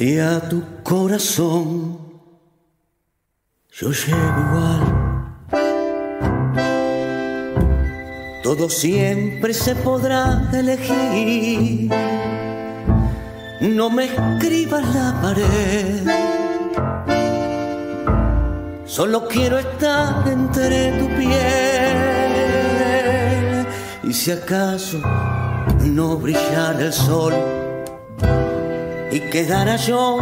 Si a tu corazón yo llego igual, todo siempre se podrá elegir. No me escribas la pared, solo quiero estar entre tu piel. Y si acaso no brillara el sol, y quedara yo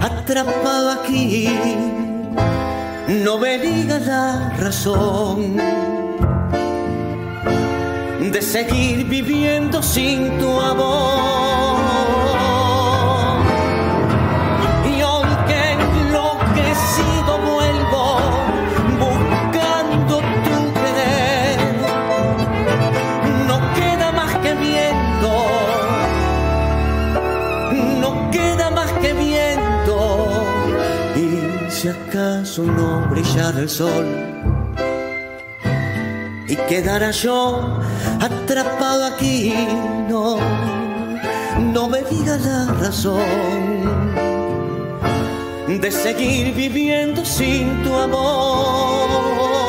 atrapado aquí. No me digas la razón de seguir viviendo sin tu amor. Si acaso no brillara el sol y quedara yo atrapado aquí, no, no me digas la razón de seguir viviendo sin tu amor.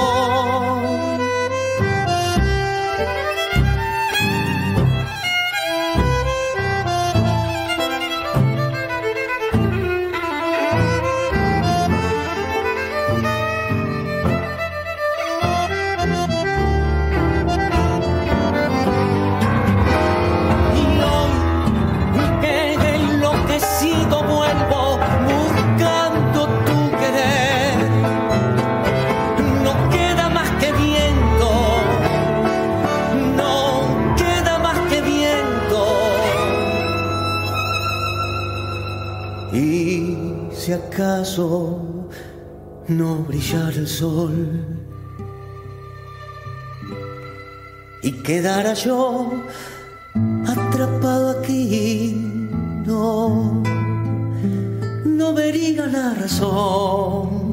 Acaso no brillara el sol y quedara yo atrapado aquí, no, no vería la razón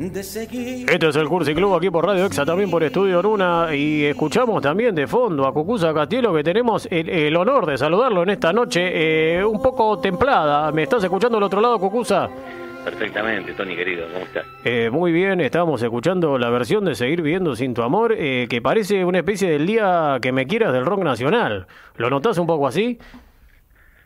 Este es el Cursi Club aquí por Radio Exa, también por Estudio Luna. Y escuchamos también de fondo a Cucuza Castillo, que tenemos el, el honor de saludarlo en esta noche, eh, un poco templada. ¿Me estás escuchando al otro lado, Cucuza? Perfectamente, Tony querido, ¿cómo estás? Eh, muy bien, estábamos escuchando la versión de Seguir Viviendo Sin Tu Amor, eh, que parece una especie del día que me quieras del rock nacional. ¿Lo notás un poco así?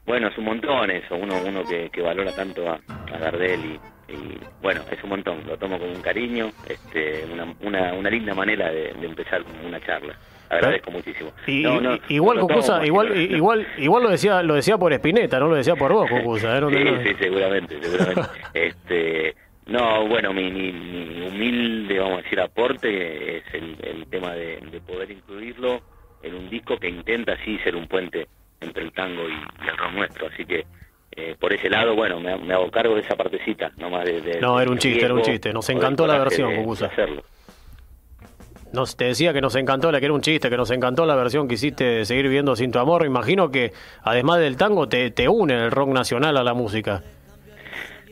Bueno, es un montón eso, uno uno que, que valora tanto a, a Gardel y, y, bueno, es un montón, lo tomo con un cariño, este, una, una, una linda manera de, de empezar una charla. Agradezco muchísimo. Y, No, no, y- igual, más igual, igual, igual lo decía, lo decía por Espineta, no lo decía por vos, Cucuza. ¿eh? No Sí, sí, seguramente, seguramente. este, no, bueno, mi, mi, mi humilde, vamos a decir, aporte es el, el tema de, de poder incluirlo en un disco que intenta así ser un puente entre el tango y, y el rock nuestro. Así que eh, por ese lado, bueno, me, me hago cargo de esa partecita, nomás de, de- No, era un chiste, era un chiste. Nos encantó la versión, hacerlo. Nos, te decía que nos encantó, la que era un chiste, que nos encantó la versión que hiciste de Seguir Viviendo Sin Tu Amor. Imagino que, además del tango, te, te une el rock nacional a la música.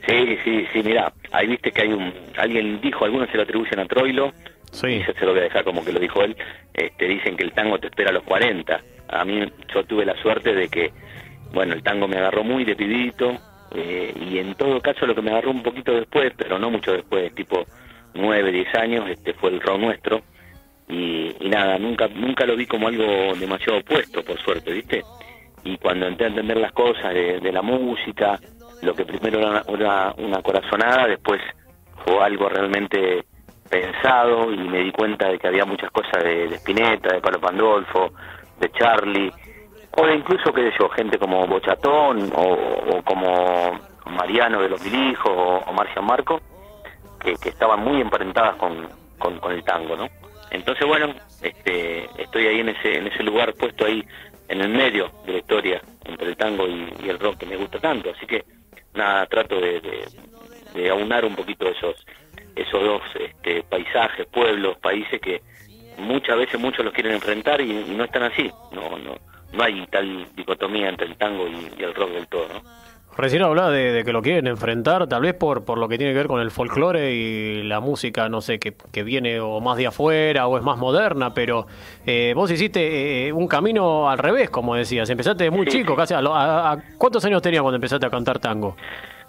Sí, sí, sí, mira, ahí viste que hay un, alguien dijo, algunos se lo atribuyen a Troilo, Sí. y yo se lo voy a dejar como que lo dijo él, este, dicen que el tango te espera a los 40. A mí yo tuve la suerte de que, bueno, el tango me agarró muy de pibito, eh, y en todo caso lo que me agarró un poquito después, pero no mucho después, tipo 9, 10 años, este fue el rock nuestro, y, nada, nunca, nunca lo vi como algo demasiado opuesto, por suerte, ¿viste? y cuando entré a entender las cosas de, la música, lo que primero era una, una, corazonada, después fue algo realmente pensado y me di cuenta de que había muchas cosas de, de Spinetta, de Palo Pandolfo, de Charlie, o incluso, qué sé yo, gente como Bochatón o, como Mariano de los Milijos o, o Marcian Marco, que, estaban muy emparentadas con, con, el tango, ¿no? Entonces, bueno, este, estoy ahí en ese, en ese lugar puesto ahí en el medio de la historia entre el tango y, el rock que me gusta tanto, así que nada, trato de, de, de aunar un poquito esos esos dos este, paisajes, pueblos, países que muchas veces muchos los quieren enfrentar y, y no están así, no, no, no hay tal dicotomía entre el tango y, y el rock del todo, ¿no? Recién hablaba de, que lo quieren enfrentar, tal vez por, por lo que tiene que ver con el folclore y la música, no sé, que, que viene o más de afuera o es más moderna, pero eh, vos hiciste eh, un camino al revés, como decías. Empezaste muy chico, casi. A, ¿Cuántos años tenías cuando empezaste a cantar tango?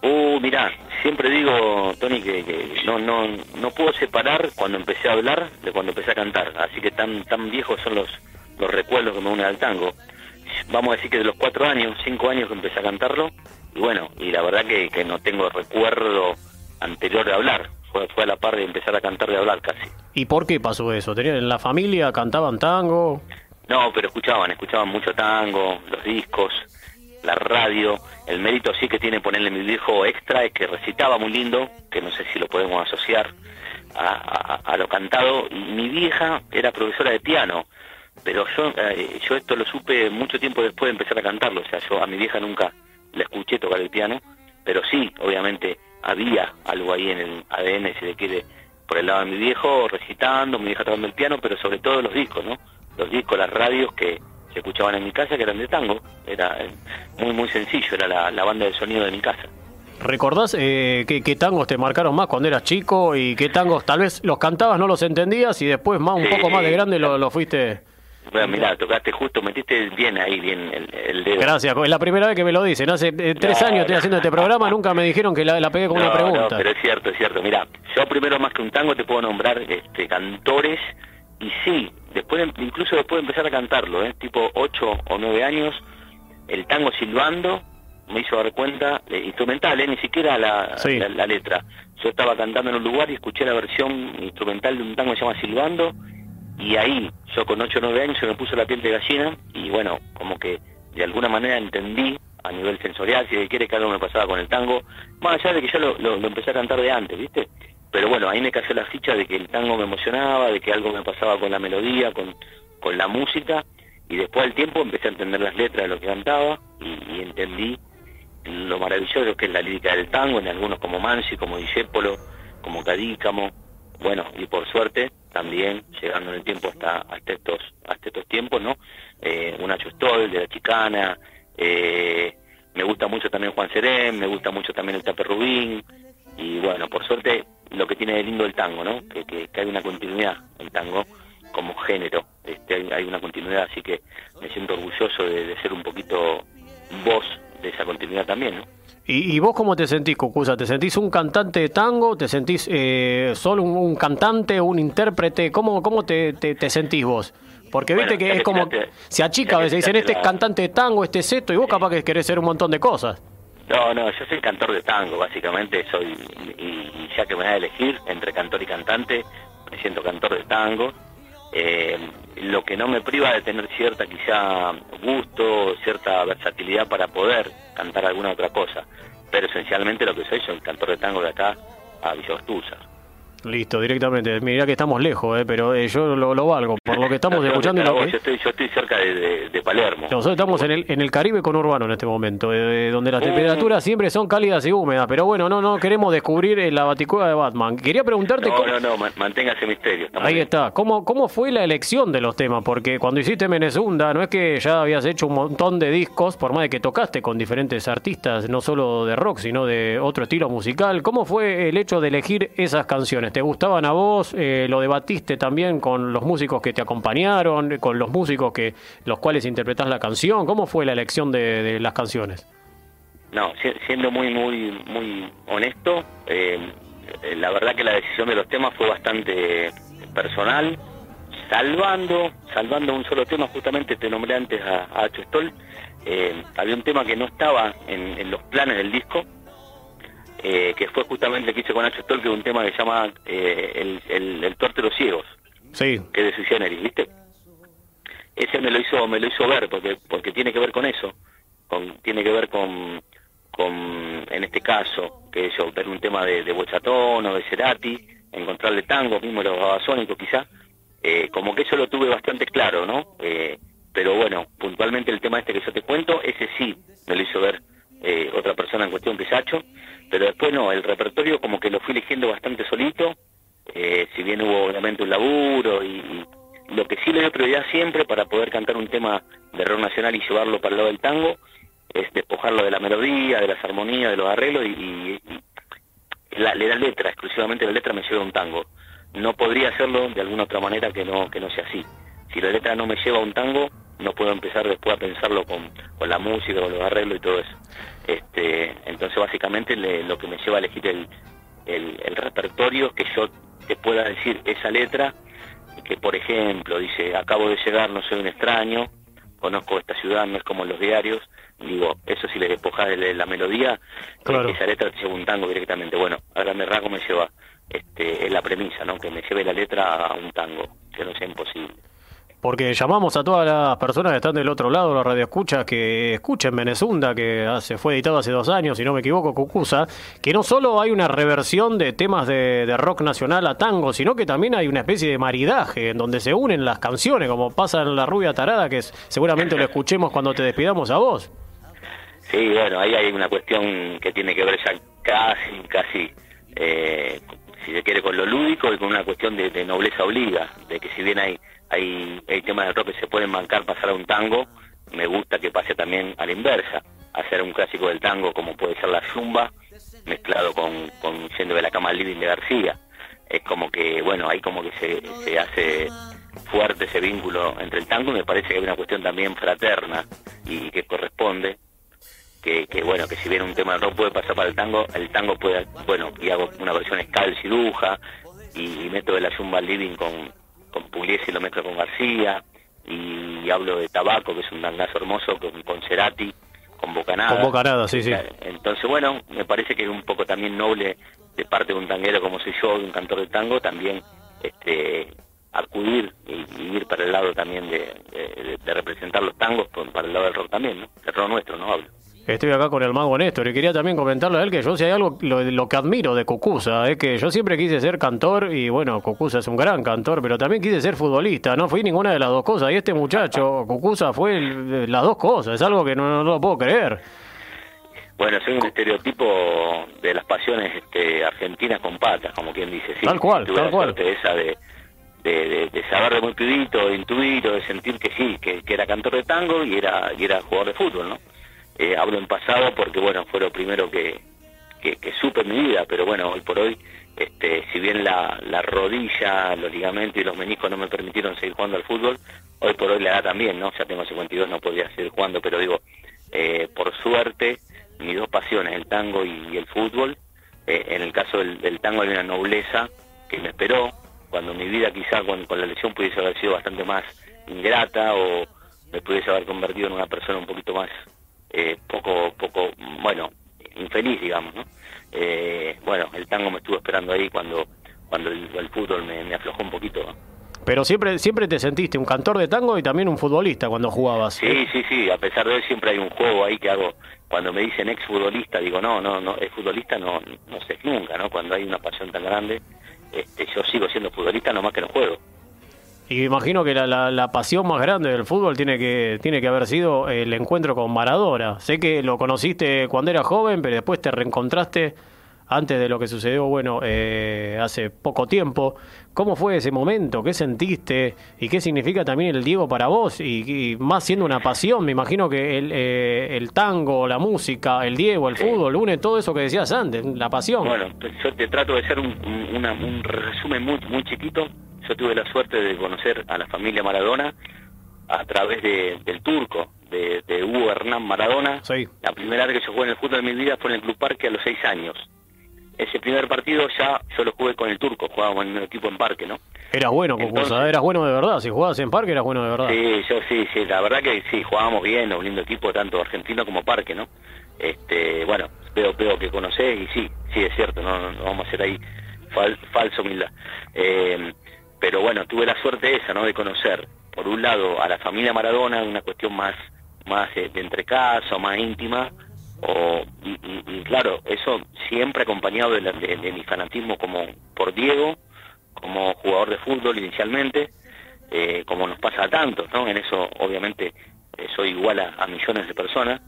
Uh, mirá, siempre digo, Tony, que, no, no, no puedo separar cuando empecé a hablar de cuando empecé a cantar. Así que tan, tan viejos son los, los recuerdos que me unen al tango. Vamos a decir que de los cuatro años, cinco años que empecé a cantarlo, y bueno, y la verdad que, que no tengo recuerdo anterior de hablar, fue, fue a la par de empezar a cantar de hablar casi. ¿Y por qué pasó eso? ¿Tenían en la familia, cantaban tango? No, pero escuchaban, escuchaban mucho tango, los discos, la radio. El mérito sí que tiene ponerle mi viejo extra es que recitaba muy lindo, que no sé si lo podemos asociar a, a, lo cantado. Y mi vieja era profesora de piano, pero yo, eh, yo esto lo supe mucho tiempo después de empezar a cantarlo. O sea, yo a mi vieja nunca la escuché tocar el piano, pero sí, obviamente, había algo ahí en el ADN, si le quiere, por el lado de mi viejo, recitando, mi vieja tocando el piano, pero sobre todo los discos, ¿no? Los discos, las radios que se escuchaban en mi casa, que eran de tango. Era eh, muy, muy sencillo, era la, banda de sonido de mi casa. ¿Recordás eh, qué, tangos te marcaron más cuando eras chico y qué tangos tal vez los cantabas, no los entendías y después más un poco más de grande lo, lo fuiste bueno, mirá, tocaste justo, metiste bien ahí, bien el, dedo. Gracias, es la primera vez que me lo dicen. Hace eh, tres años estoy haciendo este programa, nunca me dijeron que la, pegué con una pregunta. No, pero es cierto, es cierto. Mira, yo primero más que un tango te puedo nombrar este, cantores y sí, después incluso después de empezar a cantarlo, ¿eh? tipo ocho o nueve años, el tango silbando me hizo dar cuenta, eh, instrumental, ¿eh? ni siquiera la, la, letra. Yo estaba cantando en un lugar y escuché la versión instrumental de un tango que se llama Silbando y ahí yo con 8 o 9 años se me puso la piel de gallina y bueno, como que de alguna manera entendí a nivel sensorial, si quiere que algo me pasaba con el tango, más allá de que ya lo, lo, empecé a cantar de antes, ¿viste? Pero bueno, ahí me cayó la ficha de que el tango me emocionaba, de que algo me pasaba con la melodía, con, con la música, y después del tiempo empecé a entender las letras de lo que cantaba y, entendí lo maravilloso que es la lírica del tango, en algunos como Mansi, como Discépolo, como Cadícamo, bueno, y por suerte también, llegando en el tiempo hasta, hasta, estos, hasta estos tiempos, ¿no? Eh, un Nacho Stoll de la Chicana, eh, me gusta mucho también Juan Serén, me gusta mucho también el Tape Rubín, y bueno, por suerte lo que tiene de lindo el tango, ¿no? Que, que, hay una continuidad el tango como género, este, hay, una continuidad, así que me siento orgulloso de, de ser un poquito voz de esa continuidad también, ¿no? ¿Y, vos cómo te sentís, Cucusa? ¿Te sentís un cantante de tango? ¿Te sentís eh, solo un, cantante, un intérprete? ¿Cómo, cómo te, te, sentís vos? Porque viste que es como, se achica a veces, dicen este es cantante de tango, este es esto, y vos capaz que querés ser un montón de cosas. No, no, yo soy cantor de tango, básicamente, soy, y, ya que me voy a elegir entre cantor y cantante, me siento cantor de tango. Eh, lo que no me priva de tener cierta quizá gusto, cierta versatilidad para poder cantar alguna otra cosa. Pero esencialmente lo que soy soy cantor de tango de acá a Villa Listo, directamente. Mira que estamos lejos, eh, pero eh, yo lo, valgo. Por lo que estamos escuchando. yo, estoy, yo estoy cerca de, Palermo. Nosotros estamos en el, en el Caribe con Urbano en este momento, eh, donde las temperaturas siempre son cálidas y húmedas. Pero bueno, no no queremos descubrir la baticueva de Batman. Quería preguntarte. No, no, no, manténgase misterio. Ahí está. ¿Cómo, ¿Cómo fue la elección de los temas? Porque cuando hiciste Menezunda, no es que ya habías hecho un montón de discos, por más de que tocaste con diferentes artistas, no solo de rock, sino de otro estilo musical. ¿Cómo fue el hecho de elegir esas canciones? ¿Te gustaban a vos? Eh, ¿Lo debatiste también con los músicos que te acompañaron, con los músicos que los cuales interpretás la canción? ¿Cómo fue la elección de, las canciones? No, siendo muy, muy, muy honesto, eh, la verdad que la decisión de los temas fue bastante personal, salvando, salvando un solo tema, justamente te nombré antes a, a eh, había un tema que no estaba en los planes del disco, eh, que fue justamente el que hice con Nacho Stoll, que es un tema que se llama eh, el, el, el de los ciegos, sí. que es de Sui Generis, ¿viste? Ese me lo hizo me lo hizo ver, porque porque tiene que ver con eso, con tiene que ver con, con en este caso, que yo, ver un tema de, de Bochatón o de Cerati, encontrarle tango, mismo los babasónicos quizá, eh, como que eso lo tuve bastante claro, ¿no? Eh, pero bueno, puntualmente el tema este que yo te cuento, ese sí me lo hizo ver eh, otra persona en cuestión que Sacho, pero después no, el repertorio como que lo fui eligiendo bastante solito, eh, si bien hubo obviamente un laburo y, lo que sí le doy prioridad siempre para poder cantar un tema de rock nacional y llevarlo para el lado del tango, es despojarlo de la melodía, de las armonías, de los arreglos y, la, la, letra, exclusivamente la letra me lleva a un tango. No podría hacerlo de alguna otra manera que no, que no sea así. Si la letra no me lleva a un tango, no puedo empezar después a pensarlo con, con la música, con los arreglos y todo eso. Este, entonces básicamente lo que me lleva a elegir el, el, el repertorio es que yo te pueda decir esa letra, que por ejemplo dice, acabo de llegar, no soy un extraño, conozco esta ciudad, no es como en los diarios, digo, eso si le despojas de la melodía, claro. esa letra te lleva un tango directamente. Bueno, a grande rasgo me lleva, este, es la premisa, ¿no? Que me lleve la letra a un tango, que no sea imposible porque llamamos a todas las personas que están del otro lado, la radio escucha, que escuchen Venezunda, que hace, fue editado hace dos años, si no me equivoco, Cucusa, que no solo hay una reversión de temas de, rock nacional a tango, sino que también hay una especie de maridaje en donde se unen las canciones, como pasa en La Rubia Tarada, que seguramente lo escuchemos cuando te despidamos a vos. Sí, bueno, ahí hay una cuestión que tiene que ver ya casi, casi, eh, si se quiere, con lo lúdico y con una cuestión de, de nobleza obliga, de que si bien hay hay, hay temas de rock que se pueden bancar pasar a un tango, me gusta que pase también a la inversa, hacer un clásico del tango como puede ser la zumba, mezclado con, con Yendo de la Cama Living de García. Es como que, bueno, ahí como que se, hace fuerte ese vínculo entre el tango y me parece que hay una cuestión también fraterna y que corresponde. Que, que bueno, que si bien un tema de rock puede pasar para el tango, el tango puede, bueno, y hago una versión escal y duja y, meto de la Zumba Living con, con Pugliese lo mezclo con García, y hablo de Tabaco, que es un dangazo hermoso, con, con Cerati, con Bocanada. Con Bocanada, sí, sí. Entonces, bueno, me parece que es un poco también noble de parte de un tanguero como soy yo, de un cantor de tango, también este acudir y, ir para el lado también de, de, representar los tangos, para el lado del rock también, ¿no? El rock nuestro, ¿no? Hablo. Estoy acá con el mago Néstor y quería también comentarle a él que yo si hay algo, lo, que admiro de Cucusa, es que yo siempre quise ser cantor y bueno, Cucusa es un gran cantor, pero también quise ser futbolista, no fui ninguna de las dos cosas y este muchacho, Cucusa, fue las dos cosas, es algo que no, lo puedo creer. Bueno, soy un estereotipo de las pasiones este, argentinas con patas, como quien dice. Sí, tal cual, tal cual. Esa de, de, de, saber de muy pibito, de intuir de sentir que sí, que, que, era cantor de tango y era, y era jugador de fútbol, ¿no? Eh, hablo en pasado porque, bueno, fue lo primero que, que, supe en mi vida, pero bueno, hoy por hoy, este, si bien la, la rodilla, los ligamentos y los meniscos no me permitieron seguir jugando al fútbol, hoy por hoy la edad también, ¿no? Ya tengo 52, no podía seguir jugando, pero digo, eh, por suerte, mis dos pasiones, el tango y, el fútbol, eh, en el caso del, tango hay una nobleza que me esperó, cuando mi vida quizá con la lesión pudiese haber sido bastante más ingrata o me pudiese haber convertido en una persona un poquito más eh, poco, poco, bueno, infeliz, digamos, ¿no? Eh, bueno, el tango me estuvo esperando ahí cuando, cuando el, fútbol me, aflojó un poquito. Pero siempre, siempre te sentiste un cantor de tango y también un futbolista cuando jugabas. Sí, sí, sí, a pesar de eso siempre hay un juego ahí que hago. Cuando me dicen ex futbolista, digo, no, no, no, es futbolista no, no sé nunca, ¿no? Cuando hay una pasión tan grande, este, yo sigo siendo futbolista nomás que no juego. Y imagino que la, la, pasión más grande del fútbol tiene que, tiene que haber sido el encuentro con Maradona. Sé que lo conociste cuando era joven, pero después te reencontraste antes de lo que sucedió, bueno, eh, hace poco tiempo. ¿Cómo fue ese momento? ¿Qué sentiste? ¿Y qué significa también el Diego para vos? Y, más siendo una pasión, me imagino que el, eh, el tango, la música, el Diego, el fútbol, une todo eso que decías antes, la pasión. Bueno, yo te trato de hacer un, un resumen muy, muy chiquito yo tuve la suerte de conocer a la familia Maradona a través de, del turco, de, de, Hugo Hernán Maradona. La primera vez que yo jugué en el fútbol de mi vida fue en el Club Parque a los seis años. Ese primer partido ya yo lo jugué con el turco, jugábamos en un equipo en Parque, ¿no? Era bueno, Entonces, eras bueno de verdad, si jugabas en Parque eras bueno de verdad. Sí, yo sí, sí, la verdad que sí, jugábamos bien, un lindo equipo, tanto argentino como Parque, ¿no? Este, bueno, veo, veo que conocés y sí, sí es cierto, no, no vamos a hacer ahí falso humildad. Eh, pero bueno, tuve la suerte esa, ¿no? De conocer, por un lado, a la familia Maradona, una cuestión más, más eh, de entre casa, más íntima, o, y, claro, eso siempre acompañado de, mi fanatismo como por Diego, como jugador de fútbol inicialmente, eh, como nos pasa a tantos, ¿no? En eso, obviamente, eh, soy igual a, millones de personas.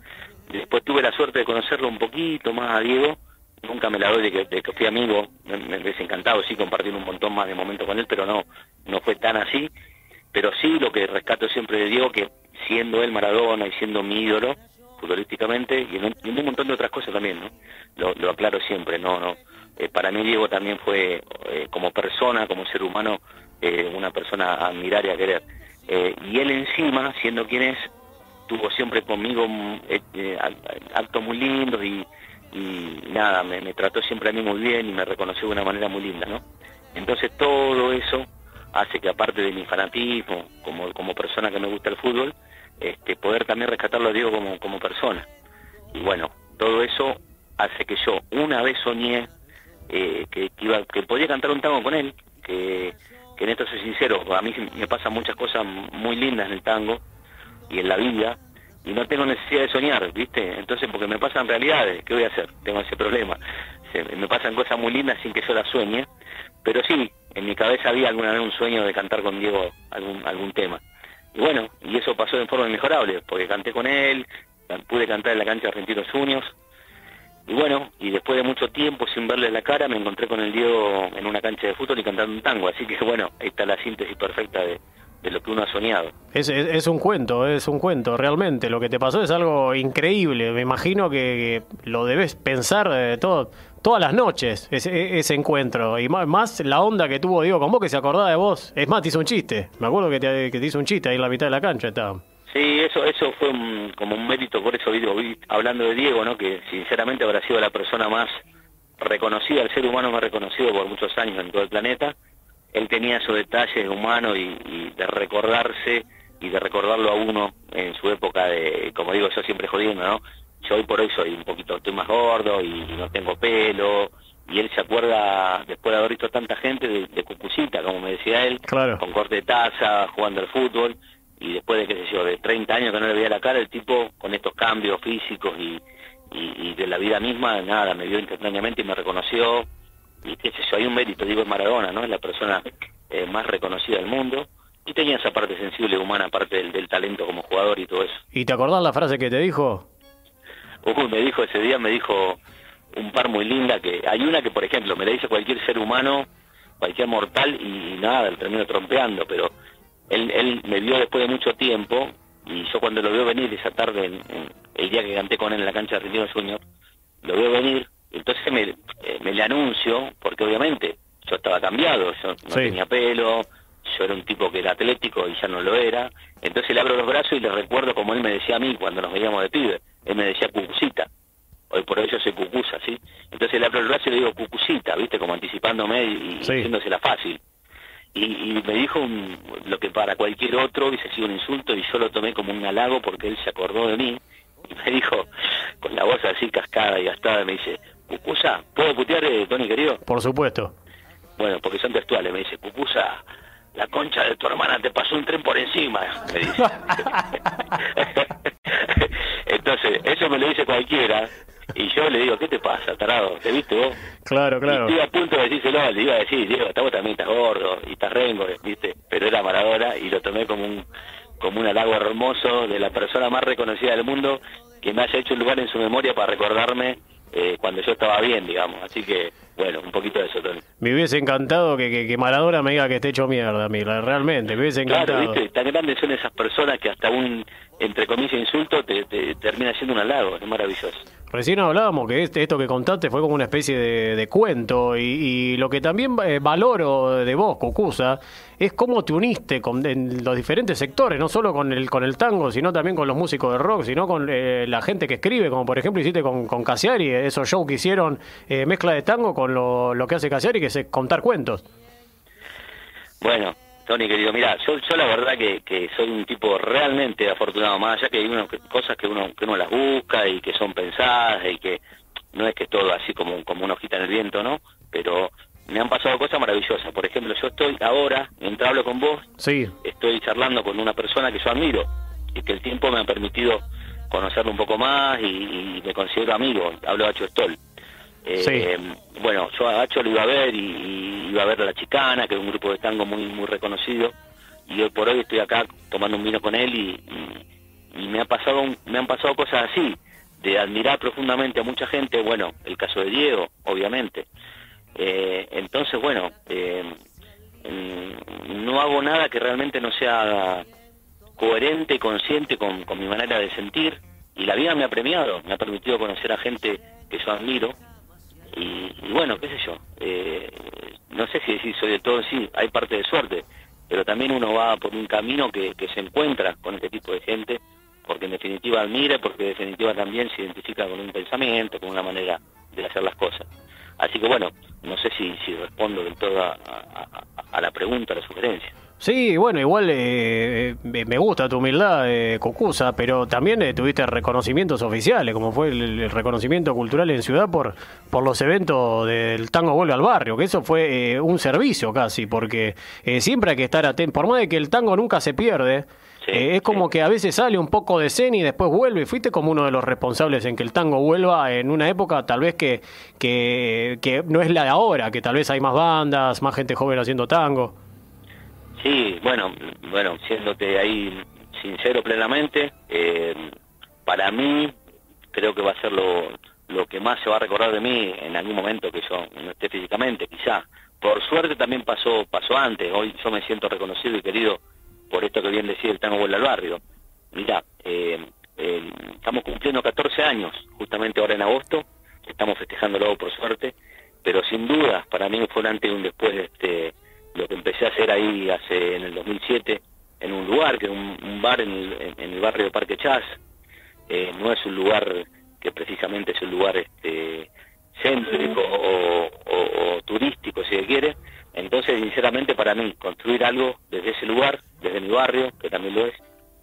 Después tuve la suerte de conocerlo un poquito más a Diego, nunca me la doy de que, fui amigo, me, me encantado sí compartir un montón más de momentos con él, pero no, no fue tan así. Pero sí lo que rescato siempre de Diego, que siendo él Maradona y siendo mi ídolo, futbolísticamente y en un, montón de otras cosas también, ¿no? Lo, aclaro siempre, no, no. Eh, para mí Diego también fue eh, como persona, como ser humano, eh, una persona a admirar y a querer. y él encima, siendo quien es, tuvo siempre conmigo mm, actos muy lindos y, y nada, me, trató siempre a mí muy bien y me reconoció de una manera muy linda, ¿no? Entonces todo eso hace que aparte de mi fanatismo, como, como persona que me gusta el fútbol, este, poder también rescatarlo a Diego como, como persona. Y bueno, todo eso hace que yo una vez soñé eh, que, iba, que podía cantar un tango con él, que, que en esto soy sincero, a mí me pasan muchas cosas muy lindas en el tango y en la vida, y no tengo necesidad de soñar, ¿viste? Entonces, porque me pasan realidades, ¿qué voy a hacer? Tengo ese problema. me pasan cosas muy lindas sin que yo las sueñe, pero sí, en mi cabeza había alguna vez un sueño de cantar con Diego algún, algún tema. Y bueno, y eso pasó de forma inmejorable, porque canté con él, pude cantar en la cancha de Argentinos Juniors, y bueno, y después de mucho tiempo sin verle la cara, me encontré con el Diego en una cancha de fútbol y cantando un tango, así que bueno, ahí está la síntesis perfecta de, de lo que uno ha soñado. Es, es, un cuento, es un cuento, realmente. Lo que te pasó es algo increíble. Me imagino que, lo debes pensar eh, todo, todas las noches, ese, ese, encuentro. Y más, la onda que tuvo Diego con vos, que se acordaba de vos. Es más, te hizo un chiste. Me acuerdo que te, que te hizo un chiste ahí en la mitad de la cancha. Estaba. Sí, eso eso fue como un mérito, por eso digo, hablando de Diego, ¿no? que sinceramente habrá sido la persona más reconocida, el ser humano más reconocido por muchos años en todo el planeta él tenía esos detalles humanos y, y, de recordarse y de recordarlo a uno en su época de, como digo, yo siempre jodiendo, ¿no? Yo hoy por hoy soy un poquito, estoy más gordo y, no tengo pelo, y él se acuerda, después de haber visto tanta gente, de, de Cucucita, como me decía él, con corte de taza, jugando al fútbol, y después de, qué sé yo, de 30 años que no le veía la cara, el tipo, con estos cambios físicos y, y, y de la vida misma, nada, me vio instantáneamente y me reconoció, y qué sé yo, hay un mérito, digo, en Maradona, ¿no? Es la persona eh, más reconocida del mundo, y tenía esa parte sensible humana, aparte del, talento como jugador y todo eso. ¿Y te acordás la frase que te dijo? Uh, me dijo ese día, me dijo un par muy linda, que hay una que, por ejemplo, me la dice cualquier ser humano, cualquier mortal, y, nada, el termino trompeando, pero él, él me vio después de mucho tiempo, y yo cuando lo veo venir esa tarde, el día que canté con él en la cancha de Argentino Junior, lo veo venir, entonces me, eh, me le anuncio, porque obviamente yo estaba cambiado, yo no tenía pelo, yo era un tipo que era atlético y ya no lo era, entonces le abro los brazos y le recuerdo como él me decía a mí cuando nos veíamos de pibe, él me decía cucucita, hoy por hoy yo soy cucusa, ¿sí? Entonces le abro el brazo y le digo cucucita, ¿viste? Como anticipándome y, y la fácil. Y, y, me dijo lo que para cualquier otro hubiese sido un insulto y yo lo tomé como un halago porque él se acordó de mí y me dijo con la voz así cascada y gastada, me dice, Cucusa, ¿puedo putear, eh, Tony querido? Por supuesto. Bueno, porque son textuales, me dice, Cucusa, la concha de tu hermana te pasó un tren por encima, me dice. Entonces, eso me lo dice cualquiera, y yo le digo, ¿qué te pasa, tarado? ¿Te viste vos? Claro, claro. Y estoy a punto de decírselo, le iba a decir, Diego, vos también estás gordo, y estás rengo, ¿viste? Pero era Maradona, y lo tomé como un como un halago hermoso de la persona más reconocida del mundo que me haya hecho un lugar en su memoria para recordarme eh, cuando yo estaba bien, digamos. Así que, bueno, un poquito de eso, Tony. Me hubiese encantado que, que, Maradona me diga que esté hecho mierda, mira, realmente, me hubiese encantado. Claro, ¿viste? Tan grandes son esas personas que hasta un, entre comillas, insulto te, te termina siendo un halago, es maravilloso. Recién hablábamos que este, esto que contaste fue como una especie de, cuento y, lo que también eh, valoro de vos, Cucusa, es cómo te uniste con, en los diferentes sectores, no solo con el, con el tango, sino también con los músicos de rock, sino con eh, la gente que escribe, como por ejemplo hiciste con, con Casiari, esos shows que hicieron eh, mezcla de tango con lo, lo que hace Casiari, que es contar cuentos. Bueno, Tony, querido, mira, yo, yo la verdad que, que, soy un tipo realmente afortunado, más allá que hay unas cosas que uno, que uno las busca y que son pensadas y que no es que todo así como, como una hojita en el viento, ¿no? Pero me han pasado cosas maravillosas. Por ejemplo, yo estoy ahora, mientras hablo con vos, sí. estoy charlando con una persona que yo admiro y que el tiempo me ha permitido conocerlo un poco más y, me considero amigo. Hablo de Hacho Stoll. Eh, bueno, yo a Hacho lo iba a ver y, iba a ver a La Chicana, que es un grupo de tango muy muy reconocido, y hoy por hoy estoy acá tomando un vino con él y, me ha pasado me han pasado cosas así, de admirar profundamente a mucha gente, bueno, el caso de Diego, obviamente. Eh, entonces, bueno, eh, no hago nada que realmente no sea coherente y consciente con, con mi manera de sentir, y la vida me ha premiado, me ha permitido conocer a gente que yo admiro y, bueno, qué sé yo, eh, no sé si decir soy de todo, sí, hay parte de suerte, pero también uno va por un camino que, que se encuentra con este tipo de gente, porque en definitiva admira, porque en definitiva también se identifica con un pensamiento, con una manera de hacer las cosas. Así que bueno, no sé si, si respondo del todo a, a la pregunta, a la sugerencia. Sí, bueno, igual eh, me gusta tu humildad, eh, Cocusa, pero también eh, tuviste reconocimientos oficiales, como fue el, reconocimiento cultural en Ciudad por, por los eventos del Tango Vuelve al Barrio, que eso fue eh, un servicio casi, porque siempre hay que estar atento, por más de que el tango nunca se pierde, es como que a veces sale un poco de escena y después vuelve. y Fuiste como uno de los responsables en que el tango vuelva en una época tal vez que, que, que no es la de ahora, que tal vez hay más bandas, más gente joven haciendo tango. Sí, bueno, bueno, siéndote ahí sincero plenamente, eh, para mí creo que va a ser lo, lo que más se va a recordar de mí en algún momento que yo no esté físicamente, quizá. Por suerte también pasó pasó antes, hoy yo me siento reconocido y querido por esto que bien decía el tango vuelve al barrio. Mira, eh, eh, estamos cumpliendo 14 años, justamente ahora en agosto, estamos festejándolo por suerte, pero sin dudas para mí fue un antes y un después de este lo que empecé a hacer ahí hace en el 2007 en un lugar que es un, bar en el, barrio de Parque Chas. Eh, no es un lugar que precisamente es un lugar este céntrico o, turístico si se quiere. Entonces sinceramente para mí construir algo desde ese lugar desde mi barrio que también lo es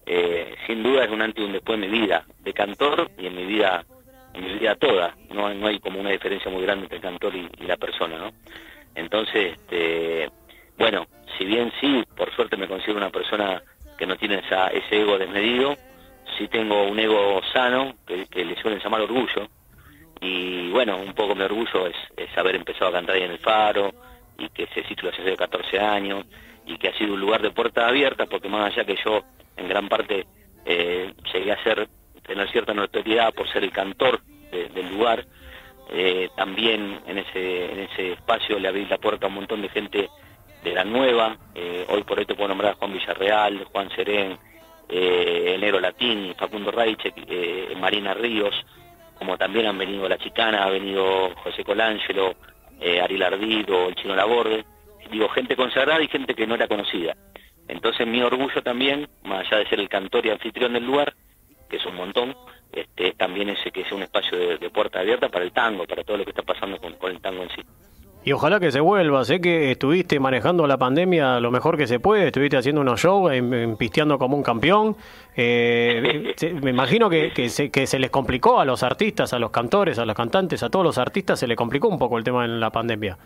eh, sin duda es un antes y un después en mi vida de cantor y en mi vida en mi vida toda. No, no hay como una diferencia muy grande entre el cantor y, y la persona no entonces este bueno, si bien sí, por suerte me considero una persona que no tiene esa, ese ego desmedido, sí tengo un ego sano, que, le suelen llamar orgullo, y bueno, un poco mi orgullo es, haber empezado a cantar ahí en el Faro, y que ese ciclo hace 14 años, y que ha sido un lugar de puertas abiertas, porque más allá que yo en gran parte eh, llegué a ser, tener cierta notoriedad por ser el cantor del lugar, eh, también en ese, en ese espacio le abrí la puerta a un montón de gente de la nueva, eh, hoy por hoy te puedo nombrar a Juan Villarreal, Juan Serén, eh, Enero Latini, Facundo Raiche, eh, Marina Ríos, como también han venido La Chicana, ha venido José Colangelo, eh, Ariel Ardido, el Chino Laborde, digo, gente consagrada y gente que no era conocida. Entonces mi orgullo también, más allá de ser el cantor y anfitrión del lugar, que es un montón, este, también ese que sea un espacio de, puerta abierta para el tango, para todo lo que está pasando con el tango en sí. Y ojalá que se vuelva. Sé que estuviste manejando la pandemia lo mejor que se puede, estuviste haciendo unos shows, pisteando como un campeón. Eh, me imagino que, que, se, que se les complicó a los artistas, a los cantores, a los cantantes, a todos los artistas, se les complicó un poco el tema en la pandemia.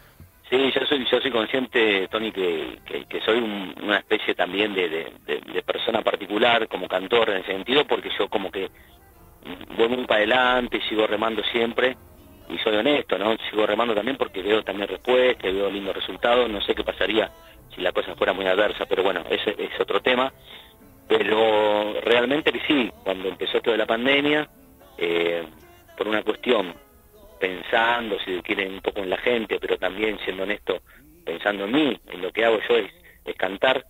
Sí, yo soy, yo soy consciente, Tony, que, que, soy una especie también de, de, persona particular como cantor en ese sentido, porque yo como que voy muy para adelante, y sigo remando siempre y soy honesto, ¿no? Sigo remando también porque veo también respuestas, veo lindos resultados, no sé qué pasaría si la cosa fuera muy adversa, pero bueno, ese es otro tema. Pero realmente que sí, cuando empezó toda la pandemia, eh, por una cuestión, pensando, si quieren, un poco en la gente, pero también siendo honesto, pensando en mí, en lo que hago yo es, es cantar,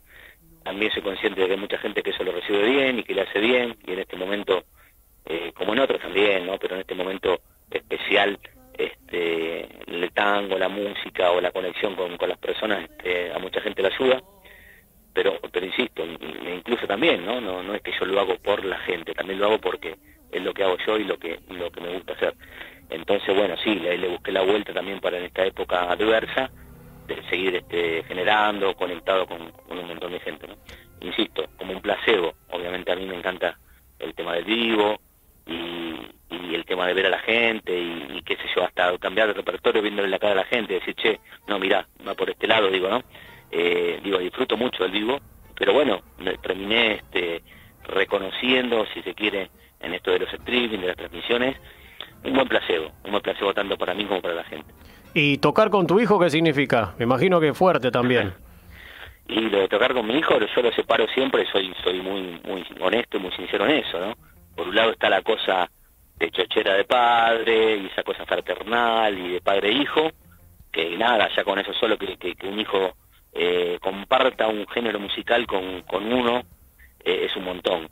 también soy consciente de que hay mucha gente que eso lo recibe bien y que le hace bien, y en este momento, eh, como en otros también, ¿no? Pero en este momento especial este, el tango, la música o la conexión con, con las personas, este, a mucha gente le ayuda, pero, pero insisto, incluso también, ¿no? ¿no? No es que yo lo hago por la gente, también lo hago porque es lo que hago yo y lo que, lo que me gusta hacer. Entonces, bueno, sí, le, busqué la vuelta también para en esta época adversa, de seguir este, generando, conectado con, con un montón de gente, ¿no? Insisto, como un placebo, obviamente a mí me encanta el tema del vivo, y, el tema de ver a la gente y, qué sé yo, hasta cambiar de repertorio viéndole la cara a la gente, decir, che, no, mira va por este lado, digo, ¿no? Eh, digo, disfruto mucho del vivo, pero bueno, terminé este, reconociendo, si se quiere, en esto de los streaming, de las transmisiones, un buen placebo, un buen placebo tanto para mí como para la gente. ¿Y tocar con tu hijo qué significa? Me imagino que fuerte también. y lo de tocar con mi hijo, yo lo separo siempre, soy soy muy muy honesto y muy sincero en eso, ¿no? por un lado está la cosa de chochera de padre y esa cosa fraternal y de padre e hijo, que nada, ya con eso solo que, que, un hijo eh, comparta un género musical con, con uno eh, es un montón.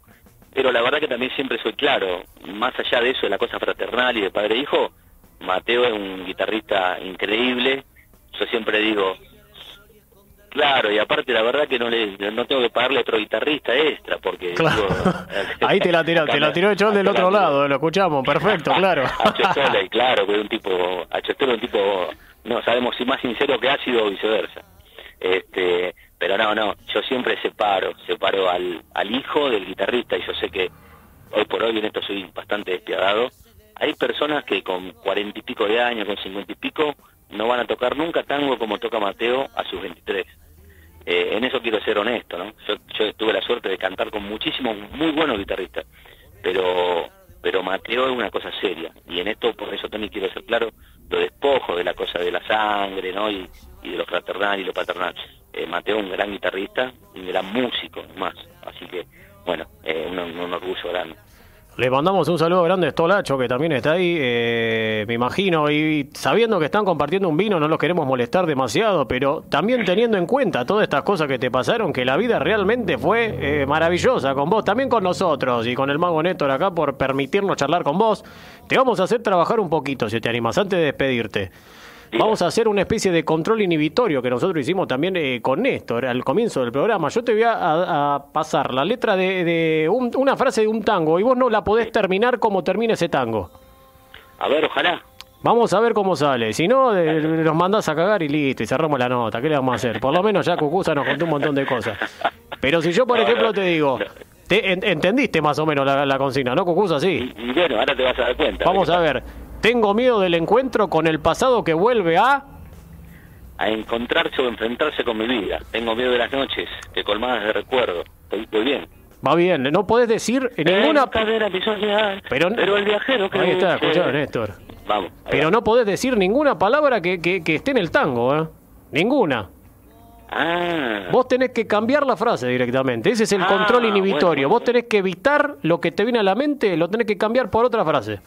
pero la verdad que también siempre soy claro, más allá de eso, de la cosa fraternal y de padre-hijo, Mateo es un guitarrista increíble, yo siempre digo, Claro, y aparte la verdad que no le no tengo que pagarle a otro guitarrista extra porque ahí te la tiró, te la tiró Chol del otro lado, lo escuchamos, perfecto, claro. a claro, que es un tipo, a es un tipo, no sabemos si más sincero que ácido o viceversa. Este, pero no, no, yo siempre separo, separo al, al hijo del guitarrista y yo sé que hoy por hoy en esto soy bastante despiadado. Hay personas que con cuarenta y pico de años, con cincuenta y pico, no van a tocar nunca tango como toca Mateo a sus 23. Eh, en eso quiero ser honesto, ¿no? Yo, tuve la suerte de cantar con muchísimos muy buenos guitarristas, pero pero Mateo es una cosa seria y en esto por eso también quiero ser claro lo despojo de la cosa de la sangre, ¿no? Y, de lo fraternal y lo paternal. Eh, Mateo es un gran guitarrista y un gran músico, más. Así que, bueno, eh, un, un orgullo grande. Le mandamos un saludo grande a Stolacho, que también está ahí, eh, me imagino, y sabiendo que están compartiendo un vino, no los queremos molestar demasiado, pero también teniendo en cuenta todas estas cosas que te pasaron, que la vida realmente fue eh, maravillosa con vos, también con nosotros y con el mago Néstor acá por permitirnos charlar con vos. Te vamos a hacer trabajar un poquito, si te animas, antes de despedirte. Vamos a hacer una especie de control inhibitorio que nosotros hicimos también eh, con Néstor al comienzo del programa. Yo te voy a, pasar la letra de, una frase de un tango y vos no la podés terminar como termina ese tango. A ver, ojalá. Vamos a ver cómo sale. Si no, nos mandás a cagar y listo, y cerramos la nota. ¿Qué le vamos a hacer? Por lo menos ya Cucusa nos contó un montón de cosas. Pero si yo, por ejemplo, te digo, te, entendiste más o menos la, consigna, ¿no, Cucusa? Sí. bueno, ahora te vas a dar cuenta. Vamos a ver. Tengo miedo del encuentro con el pasado que vuelve a... A encontrarse o enfrentarse con mi vida. Tengo miedo de las noches, que colmadas de recuerdo. Estoy, bien. Va bien, no podés decir ninguna... Cadera, pero, pero el viajero que... Ahí está, escuchá, Néstor. Vamos. Pero no podés decir ninguna palabra que, que, esté en el tango, ¿eh? Ninguna. Ah. Vos tenés que cambiar la frase directamente. Ese es el ah, control inhibitorio. Vos tenés que evitar lo que te viene a la mente, lo tenés que cambiar por otra frase.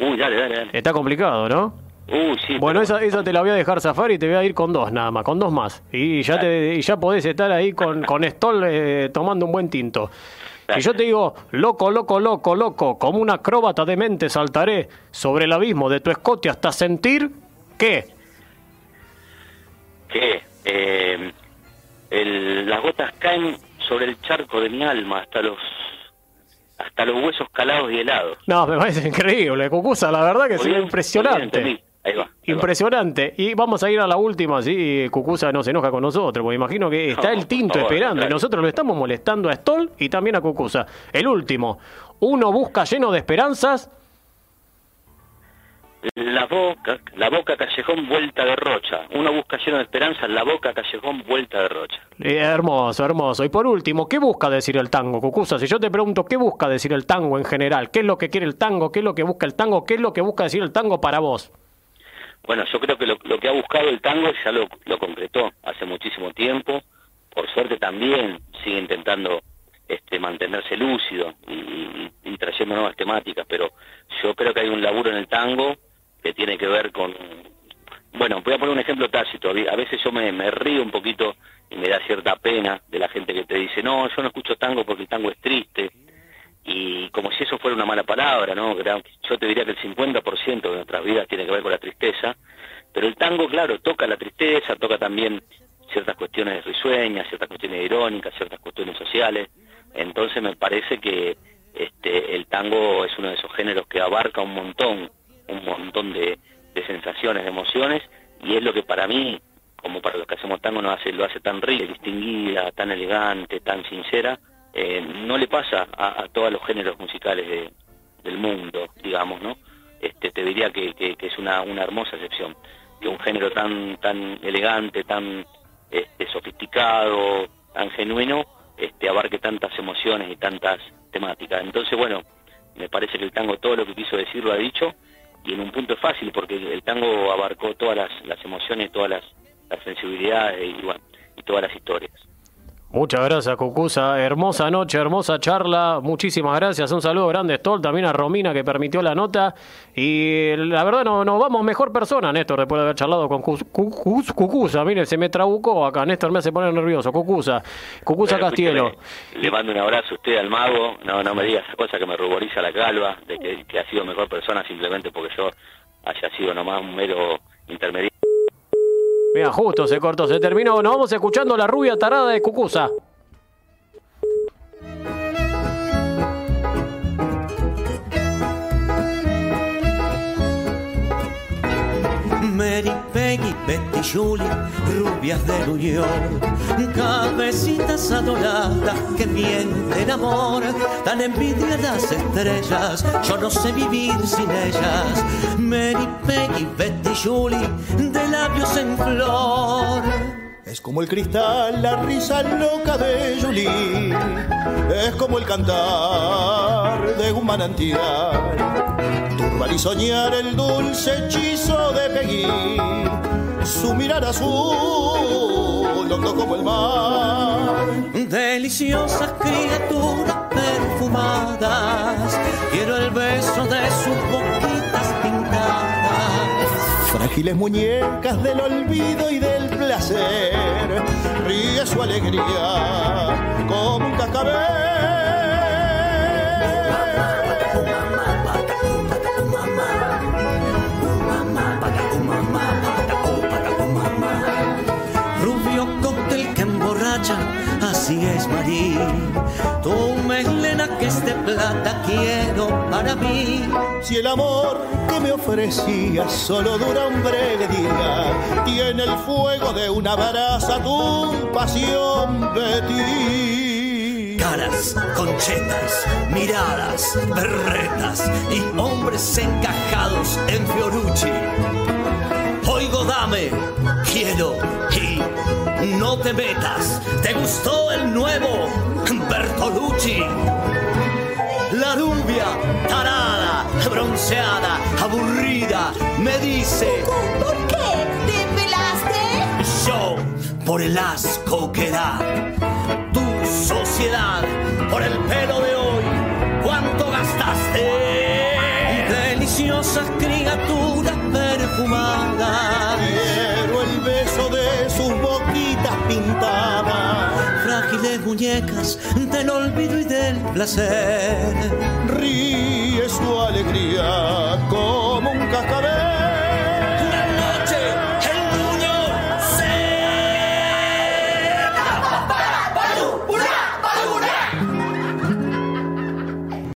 Uy, dale, dale, dale. Está complicado, ¿no? Uy, sí. Bueno, esa, esa te la voy a dejar zafar y te voy a ir con dos nada más, con dos más. Y ya, te, y ya podés estar ahí con, con Stoll eh, tomando un buen tinto. Y yo te digo, loco, loco, loco, loco, como un acróbata de mente saltaré sobre el abismo de tu escote hasta sentir que... Que eh, las gotas caen sobre el charco de mi alma hasta los hasta los huesos calados y helados. No, me parece increíble, Cucusa, la verdad que es impresionante. ahí va, impresionante. Y vamos a ir a la última, así Cucusa no se enoja con nosotros, porque imagino que está el tinto esperando y nosotros lo estamos molestando a Stoll y también a Cucusa. El último, uno busca lleno de esperanzas la boca, la boca callejón vuelta de rocha. Uno busca lleno de esperanza, la boca callejón vuelta de rocha. Eh, hermoso, hermoso. Y por último, ¿qué busca decir el tango, Cucusa? Si yo te pregunto, ¿qué busca decir el tango en general? ¿Qué es lo que quiere el tango? ¿Qué es lo que busca el tango? ¿Qué es lo que busca decir el tango para vos? Bueno, yo creo que lo, que ha buscado el tango ya lo, lo concretó hace muchísimo tiempo. Por suerte también sigue intentando este, mantenerse lúcido y, y trayendo nuevas temáticas, pero yo creo que hay un laburo en el tango que tiene que ver con... Bueno, voy a poner un ejemplo tácito. A veces yo me, río un poquito y me da cierta pena de la gente que te dice, no, yo no escucho tango porque el tango es triste. Y como si eso fuera una mala palabra, ¿no? Yo te diría que el 50% de nuestras vidas tiene que ver con la tristeza. Pero el tango, claro, toca la tristeza, toca también ciertas cuestiones risueñas, ciertas cuestiones irónicas, ciertas cuestiones sociales. Entonces me parece que este, el tango es uno de esos géneros que abarca un montón un montón de, sensaciones, de emociones, y es lo que para mí, como para los que hacemos tango, nos hace, lo hace tan rica, distinguida, tan elegante, tan sincera, eh, no le pasa a, todos los géneros musicales del mundo, digamos, ¿no? Este, te diría que, es una, una hermosa excepción, que un género tan, tan elegante, tan este, sofisticado, tan genuino, este, abarque tantas emociones y tantas temáticas. Entonces, bueno, me parece que el tango todo lo que quiso decir lo ha dicho, y en un punto es fácil porque el tango abarcó todas las, emociones, todas las, sensibilidades y, y todas las historias. Muchas gracias, Cucusa. Hermosa noche, hermosa charla. Muchísimas gracias. Un saludo grande, Stoll, también a Romina que permitió la nota. Y la verdad, nos no vamos mejor persona, Néstor, después de haber charlado con Cucusa. Mire, se me trabucó acá. Néstor me hace poner nervioso. Cucusa. Cucusa Castielo. Le, mando un abrazo a usted, al mago. No, no me diga esa cosa que me ruboriza la calva, de que, que ha sido mejor persona simplemente porque yo haya sido nomás un mero intermediario. Mira, justo se cortó, se terminó. Nos vamos escuchando la rubia tarada de Cucusa. Mary, Peggy, Betty, Julie, rubias de New cabecitas adoradas que mienten amor, dan envidia las estrellas, yo no sé vivir sin ellas. Mary, Peggy, Betty, Julie, de labios en flor. Es como el cristal, la risa loca de Julie, es como el cantar de un manantial y soñar el dulce hechizo de Peggy, su mirar azul, hondo como el mar. Deliciosas criaturas perfumadas, quiero el beso de sus boquitas pintadas. Frágiles muñecas del olvido y del placer, ríe su alegría como un cascabel así es María. Tu melena que es de plata quiero para mí. Si el amor que me ofrecías solo dura un breve día, tiene el fuego de una brasa tu pasión de ti. Caras, conchetas, miradas, berretas y hombres encajados en Fiorucci. Oigo dame, quiero y no te metas. ¿Te gustó el nuevo Bertolucci? La rubia, tarada, bronceada, aburrida, me dice: ¿Por qué te pelaste? Yo, por el asco que da tu sociedad, por el pelo de hoy, ¿cuánto gastaste? Deliciosas criaturas perfumadas pintaba. Frágiles muñecas del olvido y del placer. Ríe su alegría como un cascabel